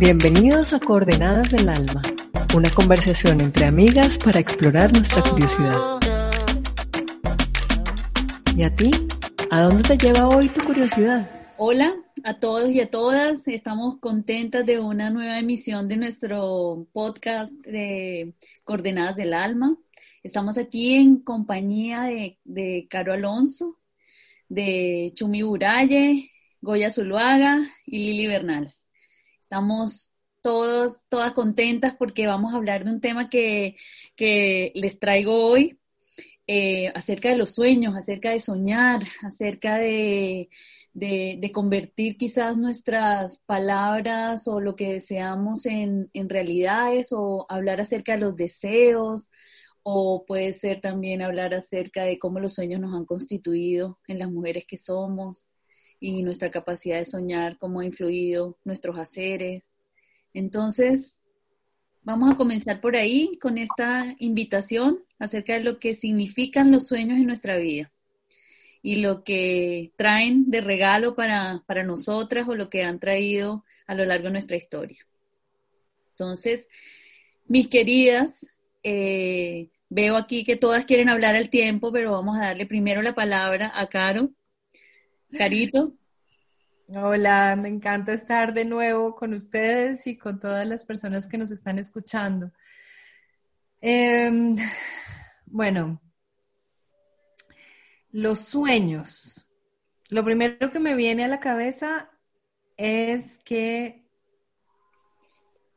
Bienvenidos a Coordenadas del Alma, una conversación entre amigas para explorar nuestra curiosidad. ¿Y a ti? ¿A dónde te lleva hoy tu curiosidad? Hola a todos y a todas. Estamos contentas de una nueva emisión de nuestro podcast de Coordenadas del Alma. Estamos aquí en compañía de, de Caro Alonso, de Chumi Buralle, Goya Zuluaga y Lili Bernal. Estamos todos, todas contentas porque vamos a hablar de un tema que, les traigo hoy eh, acerca de los sueños, acerca de soñar, acerca de, convertir quizás nuestras palabras o lo que deseamos en, en, realidades o hablar acerca de los deseos o puede ser también hablar acerca de cómo los sueños nos han constituido en las mujeres que somos y nuestra capacidad de soñar, cómo ha influido nuestros haceres. Entonces, vamos a comenzar por ahí con esta invitación acerca de lo que significan los sueños en nuestra vida y lo que traen de regalo para, nosotras o lo que han traído a lo largo de nuestra historia. Entonces, mis queridas, eh, veo aquí que todas quieren hablar al tiempo, pero vamos a darle primero la palabra a Caro Carito. Hola, me encanta estar de nuevo con ustedes y con todas las personas que nos están escuchando. Em, bueno, los sueños. Lo primero que me viene a la cabeza es que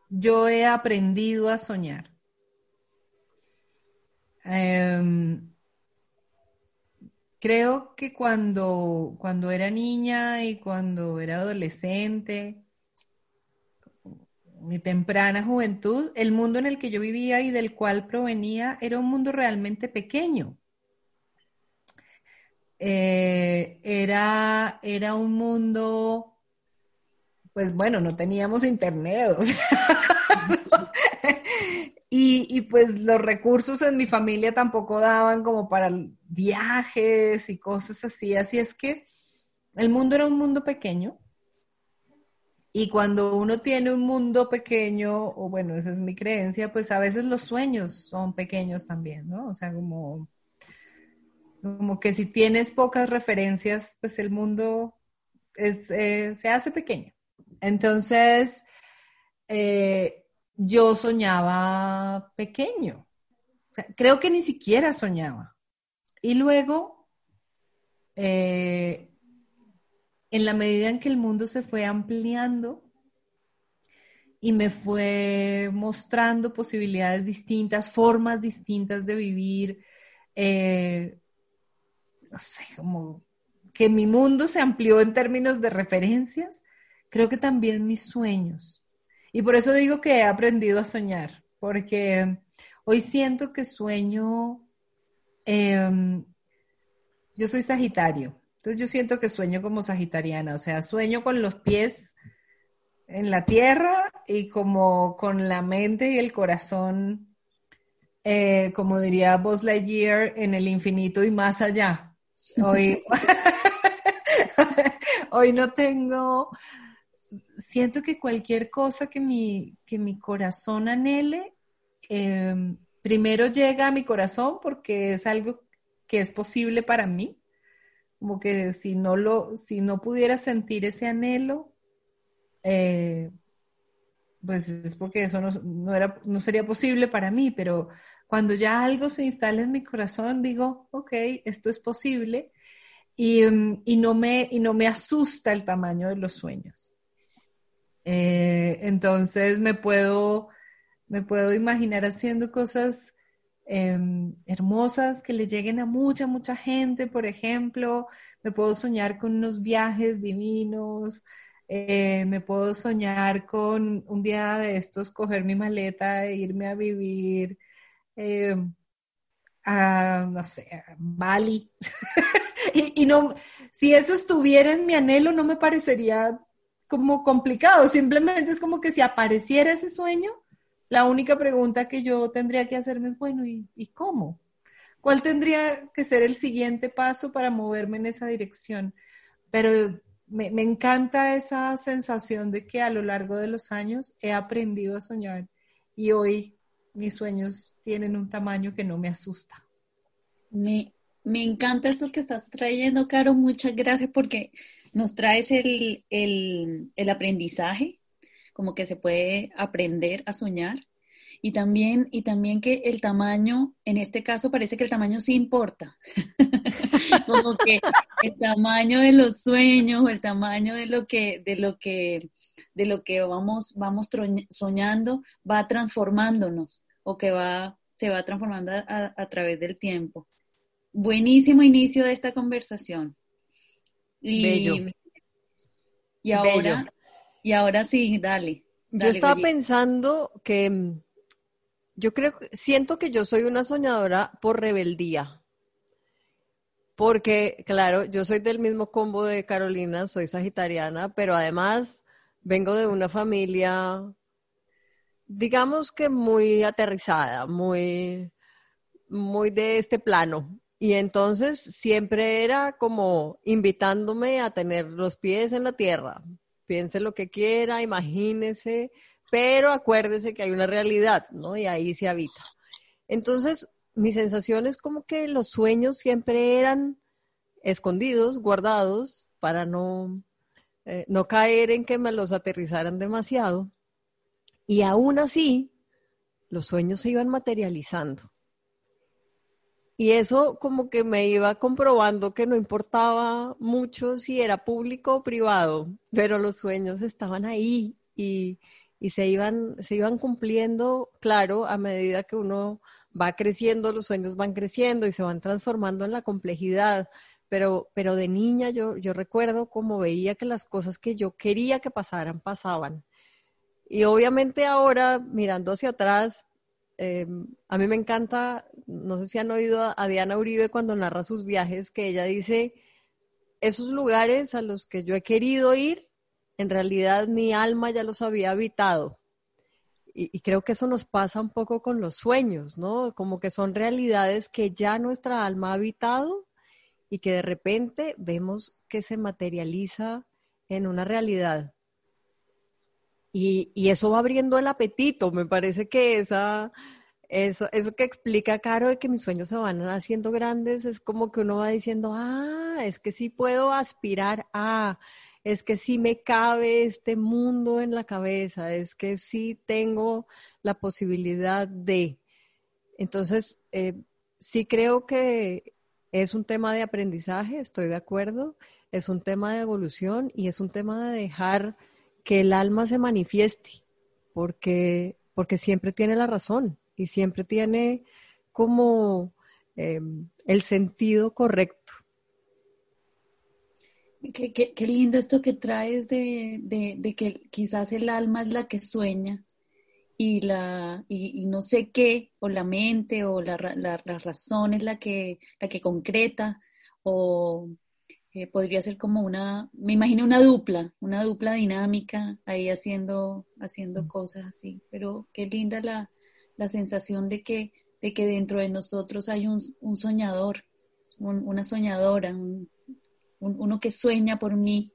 yo he aprendido a soñar. Em, Creo que cuando, cuando era niña y cuando era adolescente, mi temprana juventud, el mundo en el que yo vivía y del cual provenía era un mundo realmente pequeño. Eh, era, era un mundo, pues bueno, no teníamos internet, o sea, y, pues los recursos en mi familia tampoco daban como para viajes y cosas así. Así es que el mundo era un mundo pequeño. Y cuando uno tiene un mundo pequeño, o bueno, esa es mi creencia, pues a veces los sueños son pequeños también, ¿no? O sea, como, como que si tienes pocas referencias, pues el mundo es, eh, se hace pequeño. Entonces, eh, yo soñaba pequeño. creo que ni siquiera soñaba. Y luego, eh, en la medida en que el mundo se fue ampliando y me fue mostrando posibilidades distintas, formas distintas de vivir, eh, no sé, como que mi mundo se amplió en términos de referencias, creo que también mis sueños y por eso digo que he aprendido a soñar, porque hoy siento que sueño, em, yo soy Sagitario, entonces yo siento que sueño como sagitariana, o sea, sueño con los pies en la tierra y como con la mente y el corazón, eh, como diría Buzz Lightyear, en el infinito y más allá. Hoy, hoy no tengo siento que cualquier cosa que mi, que mi corazón anhele, em, primero llega a mi corazón porque es algo que es posible para mí. Como que si no lo, si no pudiera sentir ese anhelo, eh, pues es porque eso no, era, no sería posible para mí, pero cuando ya algo se instala en mi corazón, digo, ok, esto es posible y, em, y, no, me, y no me asusta el tamaño de los sueños. Eh, entonces me puedo, me puedo imaginar haciendo cosas em, hermosas que le lleguen a mucha, mucha gente, por ejemplo. Me puedo soñar con unos viajes divinos. Eh, me puedo soñar con un día de estos, coger mi maleta e irme a vivir em, a, no sé, a Bali. y, y no, si eso estuviera en mi anhelo, no me parecería como complicado, simplemente es como que si apareciera ese sueño, la única pregunta que yo tendría que hacerme es, bueno, ¿y, cómo? ¿Cuál tendría que ser el siguiente paso para moverme en esa dirección? Pero me, encanta esa sensación de que a lo largo de los años he aprendido a soñar y hoy mis sueños tienen un tamaño que no me asusta. Me, me encanta esto que estás trayendo, Caro. Muchas gracias porque nos traes el, el aprendizaje, como que se puede aprender a soñar y también, y también que el tamaño, en este caso parece que el tamaño sí importa. Como que el tamaño de los sueños, el tamaño de lo que, de lo que, de lo que vamos, vamos soñando, va transformándonos o que va, se va transformando a, través del tiempo. Buenísimo inicio de esta conversación. Y, Bello. Y ahora, y ahora sí, dale. Yo estaba pensando que yo creo, siento que yo soy una soñadora por rebeldía. Porque, claro, yo soy del mismo combo de Carolina, soy sagitariana, pero además vengo de una familia, digamos que muy aterrizada, muy, muy de este plano. Y entonces siempre era como invitándome a tener los pies en la tierra. Piense lo que quiera, imagínese, pero acuérdese que hay una realidad, ¿no? Y ahí se habita. Entonces, mi sensación es como que los sueños siempre eran escondidos, guardados, para no, eh, no caer en que me los aterrizaran demasiado. Y aún así, los sueños se iban materializando. Y eso como que me iba comprobando que no importaba mucho si era público o privado, pero los sueños estaban ahí y, y se iban, se iban cumpliendo, claro, a medida que uno va creciendo, los sueños van creciendo y se van transformando en la complejidad. Pero, pero de niña yo, yo recuerdo como veía que las cosas que yo quería que pasaran, pasaban. Y obviamente ahora, mirando hacia atrás, eh, a mí me encanta, no sé si han oído a Diana Uribe cuando narra sus viajes, que ella dice, esos lugares a los que yo he querido ir, en realidad mi alma ya los había habitado. Y, creo que eso nos pasa un poco con los sueños, ¿no? Como que son realidades que ya nuestra alma ha habitado y que de repente vemos que se materializa en una realidad. Y, eso va abriendo el apetito. Me parece que esa, eso, que explica Caro de que mis sueños se van haciendo grandes es como que uno va diciendo, ah, es que sí puedo aspirar a, es que sí me cabe este mundo en la cabeza, es que sí tengo la posibilidad de. Entonces, eh, sí creo que es un tema de aprendizaje, estoy de acuerdo, es un tema de evolución y es un tema de dejar que el alma se manifieste, porque, porque siempre tiene la razón y siempre tiene como eh, el sentido correcto. Qué, lindo esto que traes de, que quizás el alma es la que sueña y, la, y, no sé qué, o la mente o la, razón es la que, la que concreta, o eh, podría ser como una, me imagino una dupla, una dupla dinámica ahí haciendo, haciendo cosas así, pero qué linda la, sensación de que, de que dentro de nosotros hay un, soñador, una soñadora, un, uno que sueña por mí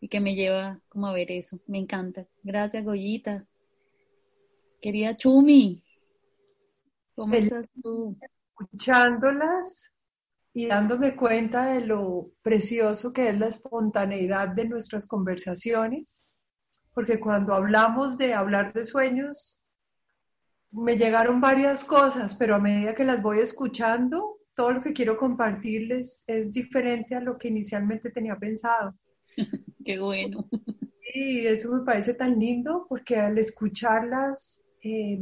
y que me lleva como a ver eso. Me encanta. Gracias, Goyita. Querida Chumi, ¿cómo estás tú? Escuchándolas y dándome cuenta de lo precioso que es la espontaneidad de nuestras conversaciones, porque cuando hablamos de hablar de sueños, me llegaron varias cosas, pero a medida que las voy escuchando, todo lo que quiero compartirles es diferente a lo que inicialmente tenía pensado. Qué bueno. Y eso me parece tan lindo porque al escucharlas eh,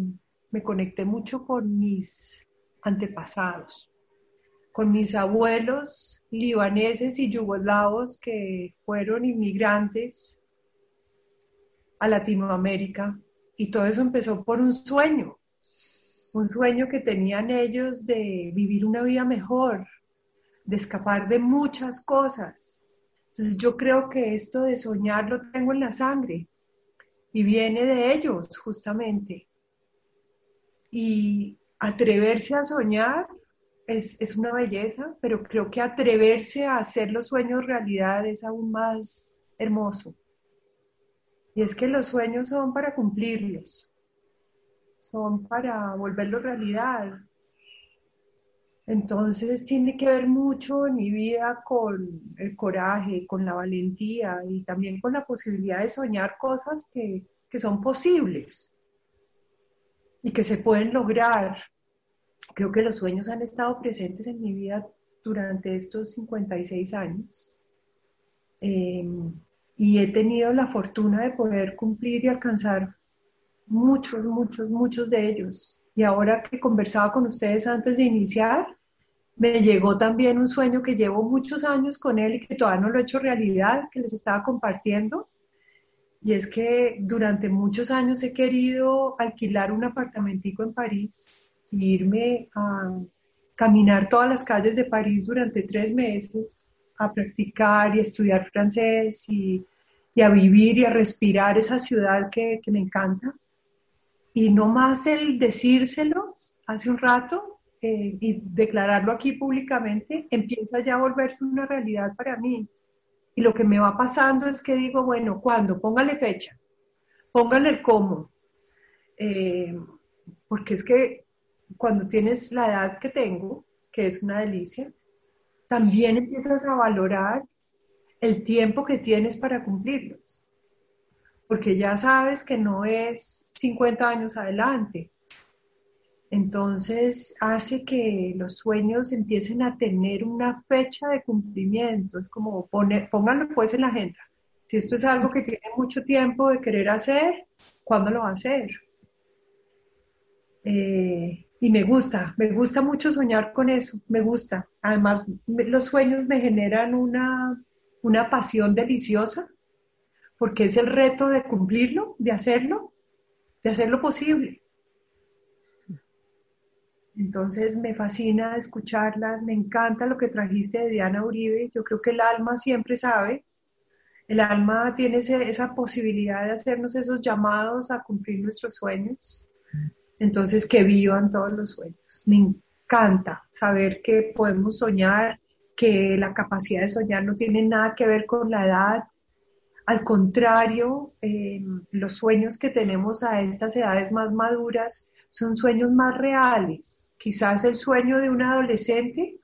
me conecté mucho con mis antepasados, con mis abuelos libaneses y yugoslavos que fueron inmigrantes a Latinoamérica. Y todo eso empezó por un sueño, un sueño que tenían ellos de vivir una vida mejor, de escapar de muchas cosas. Entonces yo creo que esto de soñar lo tengo en la sangre y viene de ellos justamente. Y atreverse a soñar es, es, una belleza, pero creo que atreverse a hacer los sueños realidad es aún más hermoso. Y es que los sueños son para cumplirlos, son para volverlos realidad. Entonces tiene que ver mucho en mi vida con el coraje, con la valentía y también con la posibilidad de soñar cosas que, que son posibles y que se pueden lograr. Creo que los sueños han estado presentes en mi vida durante estos 56 años. Em, y he tenido la fortuna de poder cumplir y alcanzar muchos, muchos, muchos de ellos. Y ahora que conversaba con ustedes antes de iniciar, me llegó también un sueño que llevo muchos años con él y que todavía no lo he hecho realidad, que les estaba compartiendo. Y es que durante muchos años he querido alquilar un apartamentico en París irme a caminar todas las calles de París durante tres meses, a practicar y estudiar francés y, a vivir y a respirar esa ciudad que, que me encanta. Y no más el decírselo hace un rato eh, y declararlo aquí públicamente, empieza ya a volverse una realidad para mí. Y lo que me va pasando es que digo, bueno, ¿cuándo? Póngale fecha, póngale el cómo. Eh, porque es que cuando tienes la edad que tengo, que es una delicia, también empiezas a valorar el tiempo que tienes para cumplirlo porque ya sabes que no es 50 años adelante. Entonces hace que los sueños empiecen a tener una fecha de cumplimiento. Es como poner, pónganlo pues en la agenda. Si esto es algo que tiene mucho tiempo de querer hacer, ¿cuándo lo va a hacer? Eh, y me gusta, me gusta mucho soñar con eso, me gusta. Además, los sueños me generan una, una pasión deliciosa porque es el reto de cumplirlo, de hacerlo, de hacerlo posible. Entonces me fascina escucharlas, me encanta lo que trajiste de Diana Uribe. Yo creo que el alma siempre sabe, el alma tiene esa posibilidad de hacernos esos llamados a cumplir nuestros sueños. Entonces que vivan todos los sueños. Me encanta saber que podemos soñar, que la capacidad de soñar no tiene nada que ver con la edad, al contrario, eh, los sueños que tenemos a estas edades más maduras son sueños más reales. Quizás el sueño de un adolescente,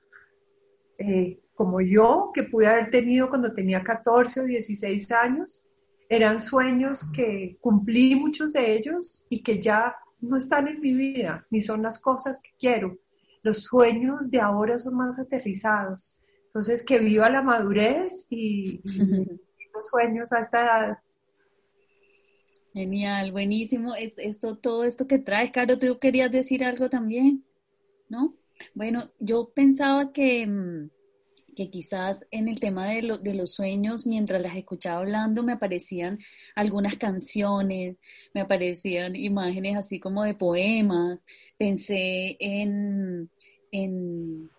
eh, como yo, que pude haber tenido cuando tenía 14 o 16 años, eran sueños que cumplí muchos de ellos y que ya no están en mi vida, ni son las cosas que quiero. Los sueños de ahora son más aterrizados. Entonces, que viva la madurez y sueños a esta edad. Genial, buenísimo. Es, esto, todo esto que traes, Caro, tú querías decir algo también, ¿no? Bueno, yo pensaba que, mm, que quizás en el tema de, de, los sueños, mientras las escuchaba hablando, me aparecían algunas canciones, me aparecían imágenes así como de poemas. Pensé en, en,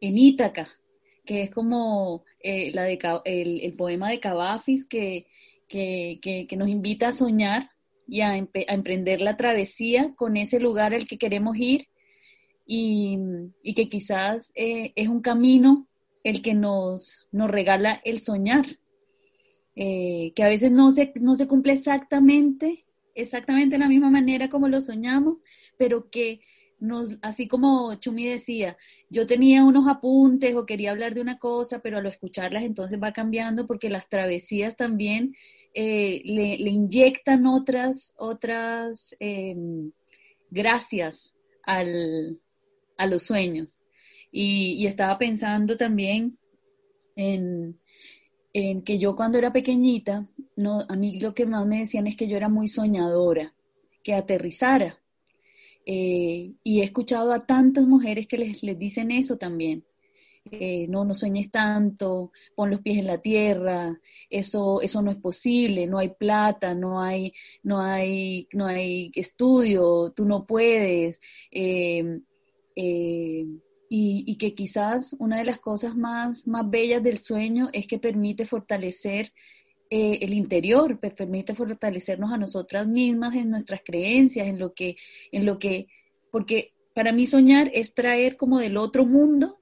en Ítaca, que es como eh, la de, el, poema de Cavafis que, que, nos invita a soñar y a, emprender la travesía con ese lugar al que queremos ir y, que quizás eh, es un camino el que nos, nos regala el soñar, eh, que a veces no se, no se cumple exactamente, exactamente de la misma manera como lo soñamos, pero que así como Chumi decía, yo tenía unos apuntes o quería hablar de una cosa, pero al escucharlas entonces va cambiando porque las travesías también eh, le, inyectan otras, otras em, gracias al, a los sueños. Y, estaba pensando también en, en, que yo cuando era pequeñita, no, a mí lo que más me decían es que yo era muy soñadora, que aterrizara eh, y he escuchado a tantas mujeres que les, les dicen eso también. Eh, no, no sueñes tanto, pon los pies en la tierra, eso, eso no es posible, no hay plata, no hay, no hay, no hay estudio, tú no puedes. Eh, y, y, que quizás una de las cosas más, más bellas del sueño es que permite fortalecer eh, el interior, permite fortalecernos a nosotras mismas en nuestras creencias, en lo que, en lo que, porque para mí soñar es traer como del otro mundo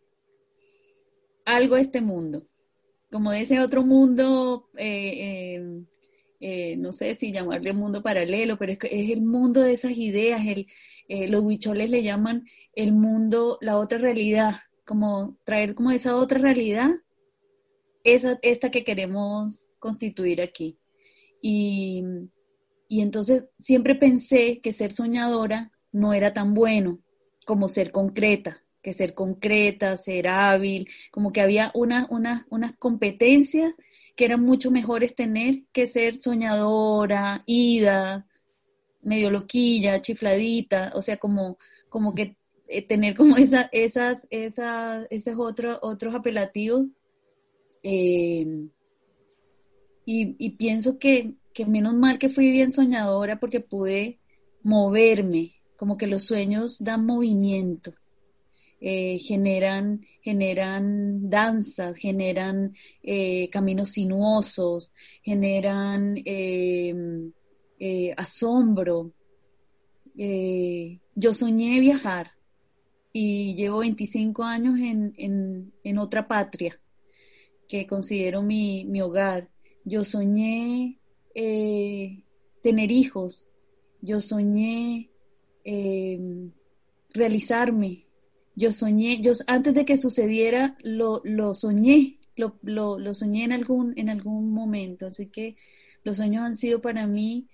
algo a este mundo. como de ese otro mundo, eh, eh, eh, no sé si llamarle mundo paralelo, pero es, es el mundo de esas ideas, el, los huicholes le llaman el mundo, la otra realidad, como traer como esa otra realidad, esa, esta que queremos constituir aquí. Y, y entonces siempre pensé que ser soñadora no era tan bueno como ser concreta, que ser concreta, ser hábil, como que había una, unas competencias que eran mucho mejores tener que ser soñadora, ida, medio loquilla, chifladita, o sea, como, como que eh, tener como esa, esas, esas, esos otros, otros apelativos. Eh, y, y, pienso que, que menos mal que fui bien soñadora porque pude moverme, como que los sueños dan movimiento. Eh, generan, generan danzas, generan caminos sinuosos, generan eh, asombro. yo soñé viajar y llevo 25 años en, en, otra patria que considero mi, mi hogar. Yo soñé tener hijos, yo soñé em, realizarme, yo soñé, yo antes de que sucediera lo, lo soñé, lo, lo, lo, soñé en algún, en algún momento, así que los sueños han sido para mí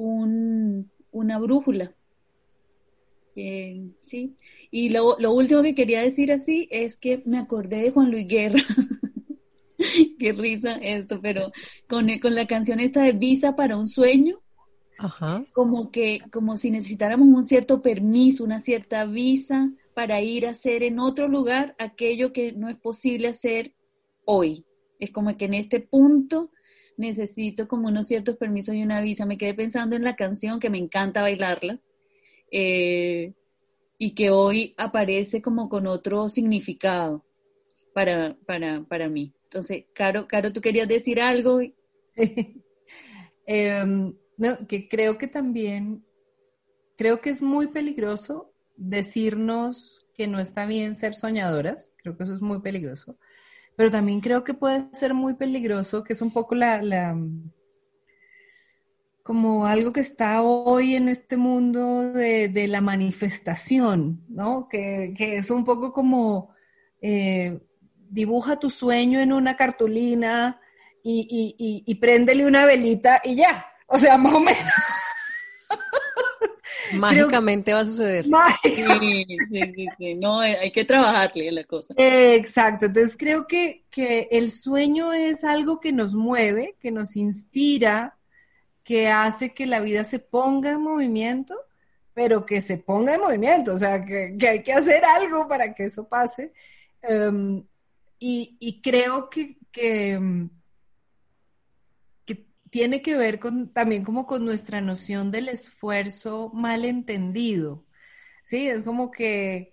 un, una brújula. Eh, sí, y lo, lo, último que quería decir así es que me acordé de Juan Luis Guerra. Qué risa esto, pero con, con la canción esta de Visa para un sueño, Ajá. como que, como si necesitáramos un cierto permiso, una cierta visa para ir a hacer en otro lugar aquello que no es posible hacer hoy. Es como que en este punto necesito como unos ciertos permisos y una visa. Me quedé pensando en la canción que me encanta bailarla eh, y que hoy aparece como con otro significado para, para, para mí. Entonces, Caro, Caro, ¿tú querías decir algo? Em, no, que creo que también, creo que es muy peligroso decirnos que no está bien ser soñadoras, creo que eso es muy peligroso, pero también creo que puede ser muy peligroso, que es un poco la, como algo que está hoy en este mundo de, la manifestación, ¿no? Que, es un poco como eh, dibuja tu sueño en una cartulina y, y, y préndele una velita y ya, o sea, más o menos. Mágicamente va a suceder. Sí, sí, sí, No, hay que trabajarle la cosa. Exacto. Entonces creo que, que el sueño es algo que nos mueve, que nos inspira, que hace que la vida se ponga en movimiento, pero que se ponga en movimiento. O sea, que, hay que hacer algo para que eso pase. Em, y, y, creo que, que em, tiene que ver con, también como con nuestra noción del esfuerzo mal entendido. Sí, es como que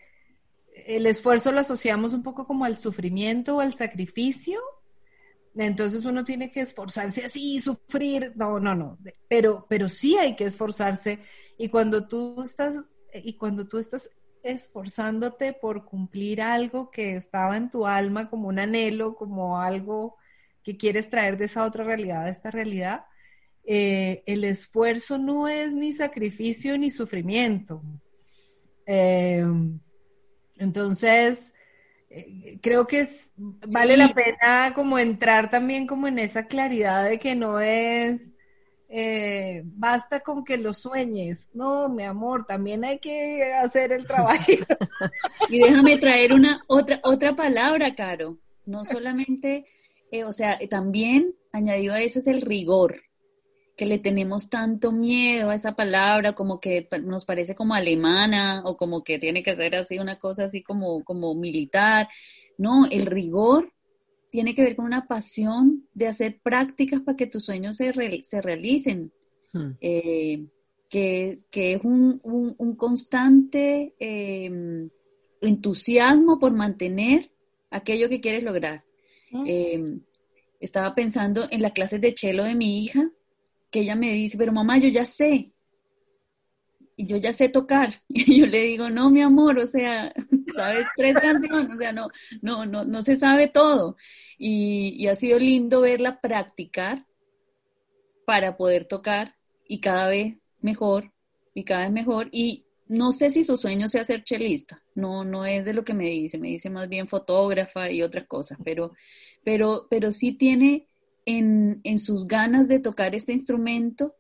el esfuerzo lo asociamos un poco como al sufrimiento o al sacrificio. Entonces uno tiene que esforzarse así, sufrir. No, no, no. Pero, pero sí hay que esforzarse. Y cuando tú estás, y cuando tú estás esforzándote por cumplir algo que estaba en tu alma como un anhelo, como algo que quieres traer de esa otra realidad a esta realidad, eh, el esfuerzo no es ni sacrificio ni sufrimiento. Eh, entonces, eh, creo que es, vale la pena como entrar también como en esa claridad de que no es, basta con que lo sueñes. No, mi amor, también hay que hacer el trabajo. y déjame traer una otra, otra palabra, Caro. No solamente eh, o sea, también añadido a eso es el rigor, que le tenemos tanto miedo a esa palabra, como que nos parece como alemana o como que tiene que ser así una cosa así como, como militar. No, el rigor tiene que ver con una pasión de hacer prácticas para que tus sueños se, se realicen, hmm. eh, que, es un, un, constante em, entusiasmo por mantener aquello que quieres lograr. Em, estaba pensando en la clase de chelo de mi hija, que ella me dice, pero mamá, yo ya sé. Y yo ya sé tocar. Y yo le digo, no, mi amor, o sea, sabes tres canciones, o sea, no, no, no, no se sabe todo. Y, y ha sido lindo verla practicar para poder tocar y cada vez mejor y cada vez mejor. Y no sé si su sueño sea ser chelista, no, no es de lo que me dice, me dice más bien fotógrafa y otras cosas, pero, pero, pero sí tiene en, en sus ganas de tocar este instrumento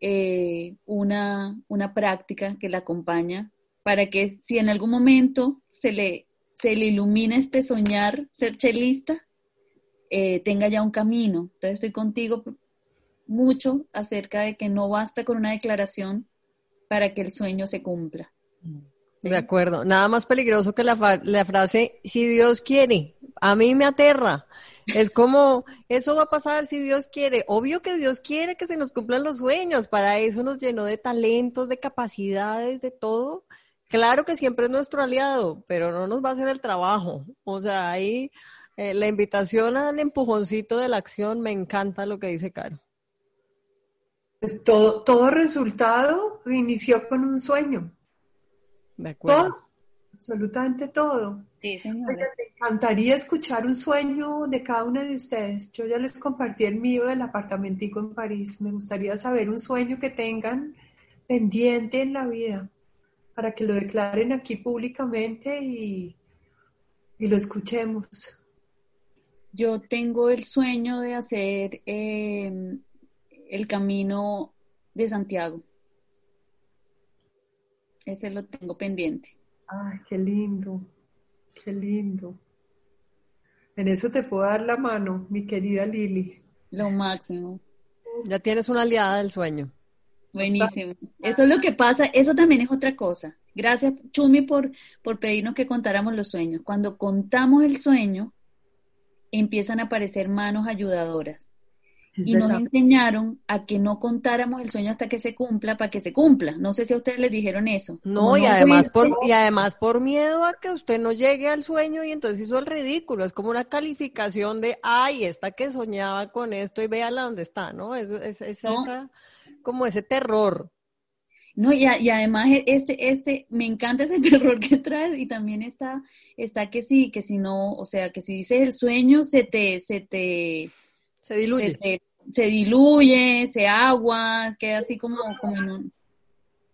eh, una, una práctica que la acompaña para que si en algún momento se le, se le ilumina este soñar ser chelista, eh, tenga ya un camino. Entonces estoy contigo mucho acerca de que no basta con una declaración para que el sueño se cumpla. De acuerdo. Nada más peligroso que la, la frase, si Dios quiere. A mí me aterra. Es como, eso va a pasar si Dios quiere. Obvio que Dios quiere que se nos cumplan los sueños. Para eso nos llenó de talentos, de capacidades, de todo. Claro que siempre es nuestro aliado, pero no nos va a hacer el trabajo. O sea, ahí eh, la invitación al empujoncito de la acción, me encanta lo que dice Caro. Pues todo, todo resultado inició con un sueño. De acuerdo. Todo, absolutamente todo. Sí, señora. Me encantaría escuchar un sueño de cada una de ustedes. Yo ya les compartí el mío del apartamentico en París. Me gustaría saber un sueño que tengan pendiente en la vida para que lo declaren aquí públicamente y, y lo escuchemos. Yo tengo el sueño de hacer eh, el camino de Santiago. Ese lo tengo pendiente. Ay, qué lindo, qué lindo. En eso te puedo dar la mano, mi querida Lili. Lo máximo. Ya tienes una aliada del sueño. Buenísimo. Eso es lo que pasa, eso también es otra cosa. Gracias, Chumi, por, por pedirnos que contáramos los sueños. Cuando contamos el sueño, empiezan a aparecer manos ayudadoras. Es y nos enseñaron a que no contáramos el sueño hasta que se cumpla, para que se cumpla. No sé si a ustedes les dijeron eso. No, Como y además por, y además por miedo a que usted no llegue al sueño y entonces hizo el ridículo. Es como una calificación de, ay, esta que soñaba con esto y véala dónde está, ¿no? Es, es, es No. esa, como ese terror. No, y, a- y además e- este, este, me encanta ese terror que traes y también está, está que sí, que si no, o sea, que si dices el sueño se te, se te, Se diluye. se diluye, se agua, queda así como, como en un-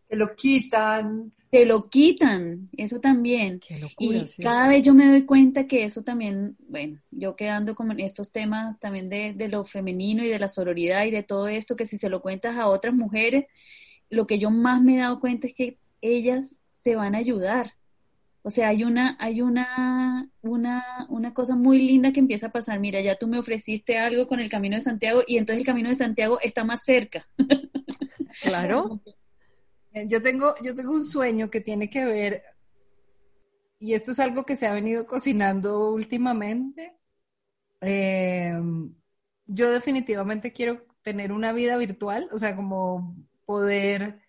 Te lo quitan. te lo quitan, eso también. Qué Y sí. cada vez yo me doy cuenta que eso también, bueno, yo quedando como en estos temas también de, de lo femenino y de la sororidad y de todo esto, que si se lo cuentas a otras mujeres, lo que yo más me he dado cuenta es que ellas te van a ayudar. O sea, hay una, hay una, una, una cosa muy linda que empieza a pasar. Mira, ya tú me ofreciste algo con el Camino de Santiago y entonces el Camino de Santiago está más cerca. Claro. Eh, Yo tengo, yo tengo un sueño que tiene que ver, y esto es algo que se ha venido cocinando últimamente. Eh, yo definitivamente quiero tener una vida virtual, o sea, como poder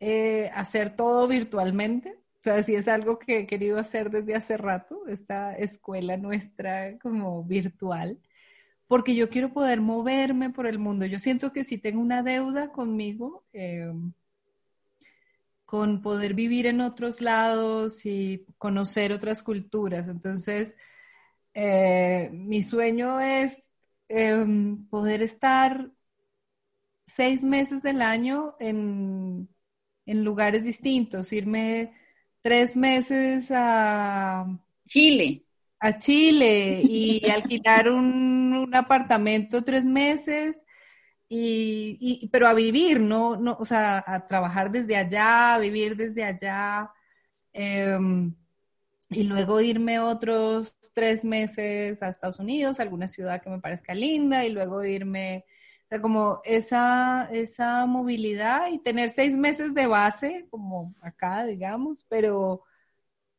eh, hacer todo virtualmente. O sea, sí es algo que he querido hacer desde hace rato, esta escuela nuestra como virtual, porque yo quiero poder moverme por el mundo. Yo siento que si tengo una deuda conmigo, eh, con poder vivir en otros lados y conocer otras culturas. Entonces, eh, mi sueño es eh, poder estar seis meses del año en, en lugares distintos, irme tres meses a, Chile. a Chile y alquilar un, un apartamento tres meses, y, y- pero a vivir, no, no, o sea, a trabajar desde allá, a vivir desde allá, em, y luego irme otros tres meses a Estados Unidos, a alguna ciudad que me parezca linda, y luego irme, sea, como esa, esa movilidad y tener seis meses de base, como acá, digamos, pero,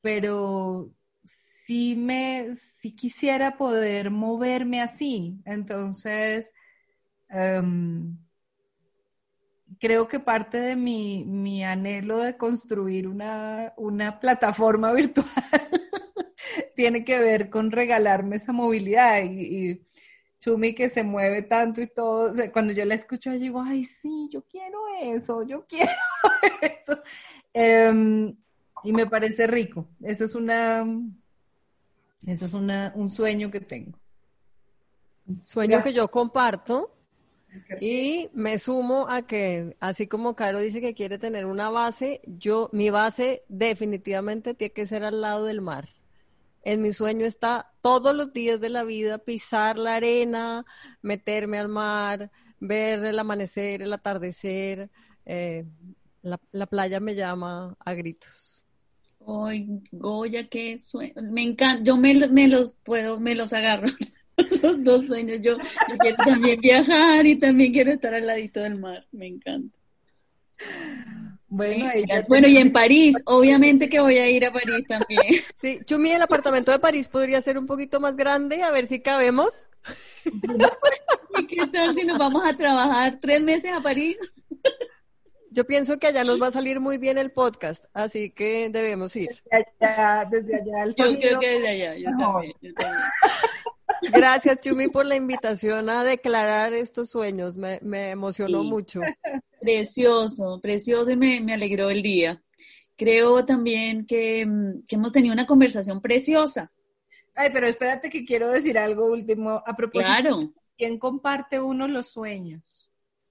pero sí me, sí quisiera poder moverme así. Entonces, em, creo que parte de mi, mi anhelo de construir una, una plataforma virtual tiene que ver con regalarme esa movilidad y, y Chumi que se mueve tanto y todo, o sea, cuando yo la escucho, yo digo, ay, sí, yo quiero eso, yo quiero eso. Em, y me parece rico. Ese es una, es una, un sueño que tengo. Sueño que yo comparto y me sumo a que, así como Caro dice que quiere tener una base, yo, mi base definitivamente tiene que ser al lado del mar. En mi sueño está todos los días de la vida pisar la arena, meterme al mar, ver el amanecer, el atardecer. Eh, la, la playa me llama a gritos. Ay, Goya, qué sueño. Me encanta, yo me, me los puedo, me los agarro. los dos sueños. Yo, yo, quiero también viajar y también quiero estar al ladito del mar. Me encanta. Bueno, bueno, y en París, obviamente que voy a ir a París también. Sí, Chumi, el apartamento de París podría ser un poquito más grande, a ver si cabemos. ¿Y qué tal si nos vamos a trabajar tres meses a París? Yo pienso que allá nos va a salir muy bien el podcast, así que debemos ir. Desde allá, desde allá el Yo creo que desde allá, yo también, yo también. Gracias, Chumi, por la invitación a declarar estos sueños. Me, me emocionó Sí. mucho. Precioso, precioso y me, me alegró el día. Creo también que, mm, que hemos tenido una conversación preciosa. Ay, pero espérate que quiero decir algo último a propósito. Claro, ¿Quién comparte uno los sueños?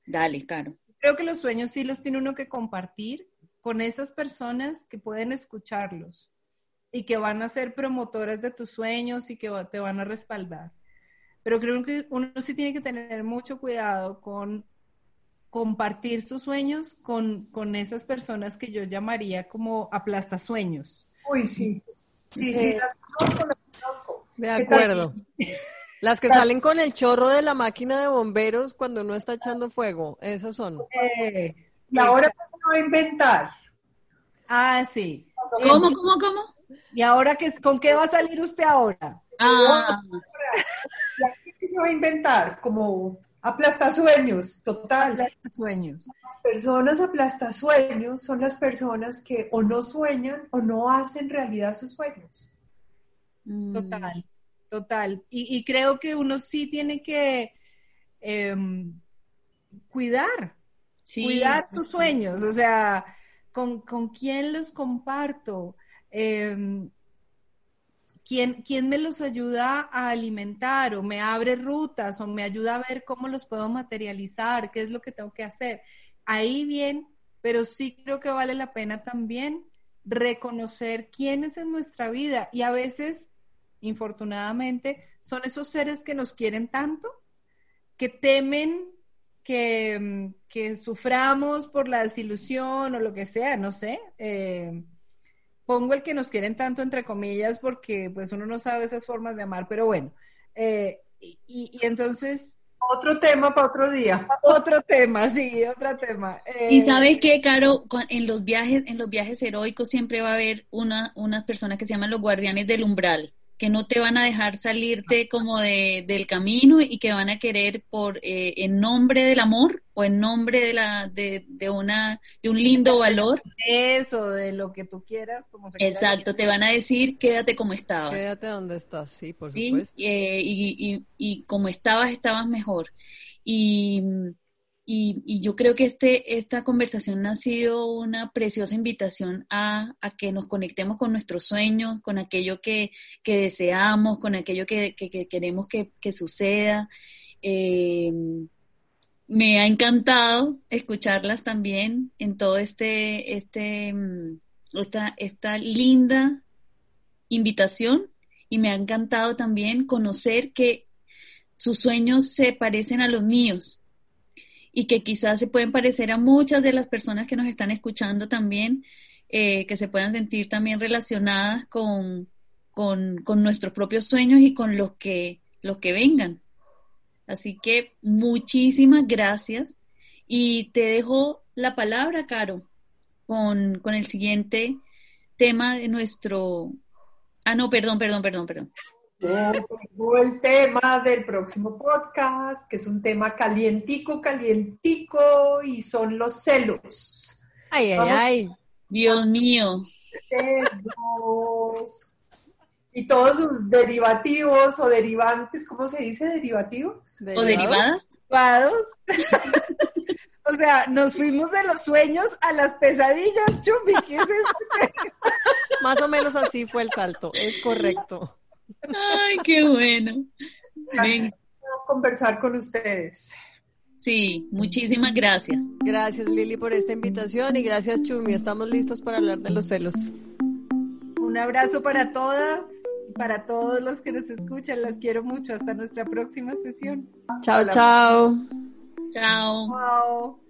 dale, claro. Creo que los sueños sí los tiene uno que compartir con esas personas que pueden escucharlos y que van a ser promotoras de tus sueños y que te van a respaldar. Pero creo que uno sí tiene que tener mucho cuidado con compartir sus sueños con, con esas personas que yo llamaría como aplastasueños. Uy, sí. Sí, sí, Eh, las conozco, las conozco. De acuerdo. Las que salen con el chorro de la máquina de bomberos cuando no está echando fuego, esos son. Eh, Y ahora qué se va a inventar. ah, sí. ¿Cómo, cómo, cómo? ¿Y ahora qué, con qué va a salir usted ahora? Ah, ¿Qué se va a inventar? Como aplastasueños, total. Sueños. Las personas aplastasueños son las personas que o no sueñan o no hacen realidad sus sueños. mm, Total, total. Y, y creo que uno sí tiene que em, cuidar, sí, cuidar sus sí. sueños, o sea, con, con quién los comparto, Em, quién, quién me los ayuda a alimentar o me abre rutas o me ayuda a ver cómo los puedo materializar, qué es lo que tengo que hacer. Ahí bien, pero sí creo que vale la pena también reconocer quiénes en nuestra vida y a veces, infortunadamente, son esos seres que nos quieren tanto, que temen que, que suframos por la desilusión o lo que sea, no sé. Eh, pongo el que nos quieren tanto entre comillas porque pues uno no sabe esas formas de amar, pero bueno. Eh, y, y entonces, Otro tema para otro día. otro tema, sí, otro tema. Eh, Y sabes qué, Caro, en los viajes, en los viajes heroicos siempre va a haber una, unas personas que se llaman los guardianes del umbral, que no te van a dejar salirte como de, del camino y que van a querer por eh, en nombre del amor o en nombre de la de, de una de un lindo valor, eso, de lo que tú quieras, como se quiera exacto, te van a decir quédate como estabas. Quédate donde estás, sí, por ¿sí? supuesto. Eh, y, y, y como estabas, estabas mejor. Y, y, y yo creo que este, esta conversación ha sido una preciosa invitación a, a que nos conectemos con nuestros sueños, con aquello que, que deseamos, con aquello que, que- que queremos que, suceda. Eh, me ha encantado escucharlas también en todo este, este, mm, esta, esta linda invitación y me ha encantado también conocer que sus sueños se parecen a los míos y que quizás se pueden parecer a muchas de las personas que nos están escuchando también, eh, que se puedan sentir también relacionadas con, con, con nuestros propios sueños y con los que, los que vengan. Así que muchísimas gracias y te dejo la palabra, Caro, con, con el siguiente tema de nuestro... Ah, no, perdón, perdón, perdón, perdón. El tema del próximo podcast, que es un tema calientico, calientico, y son los celos. Ay, ay, Vamos. ay. Dios mío. Celos. Y todos sus derivativos o derivantes, ¿cómo se dice derivativos? ¿O derivadas? Derivados. o sea, nos fuimos de los sueños a las pesadillas, Chumi, ¿qué es esto? Más o menos así fue el salto, es correcto. Ay, qué bueno. Ven. conversar con ustedes. Sí, muchísimas gracias. Gracias Lili por esta invitación y gracias Chumi. Estamos listos para hablar de los celos. Un abrazo para todas, para todos los que nos escuchan. Las quiero mucho. Hasta nuestra próxima sesión. Chao, chao. Chao. Chao.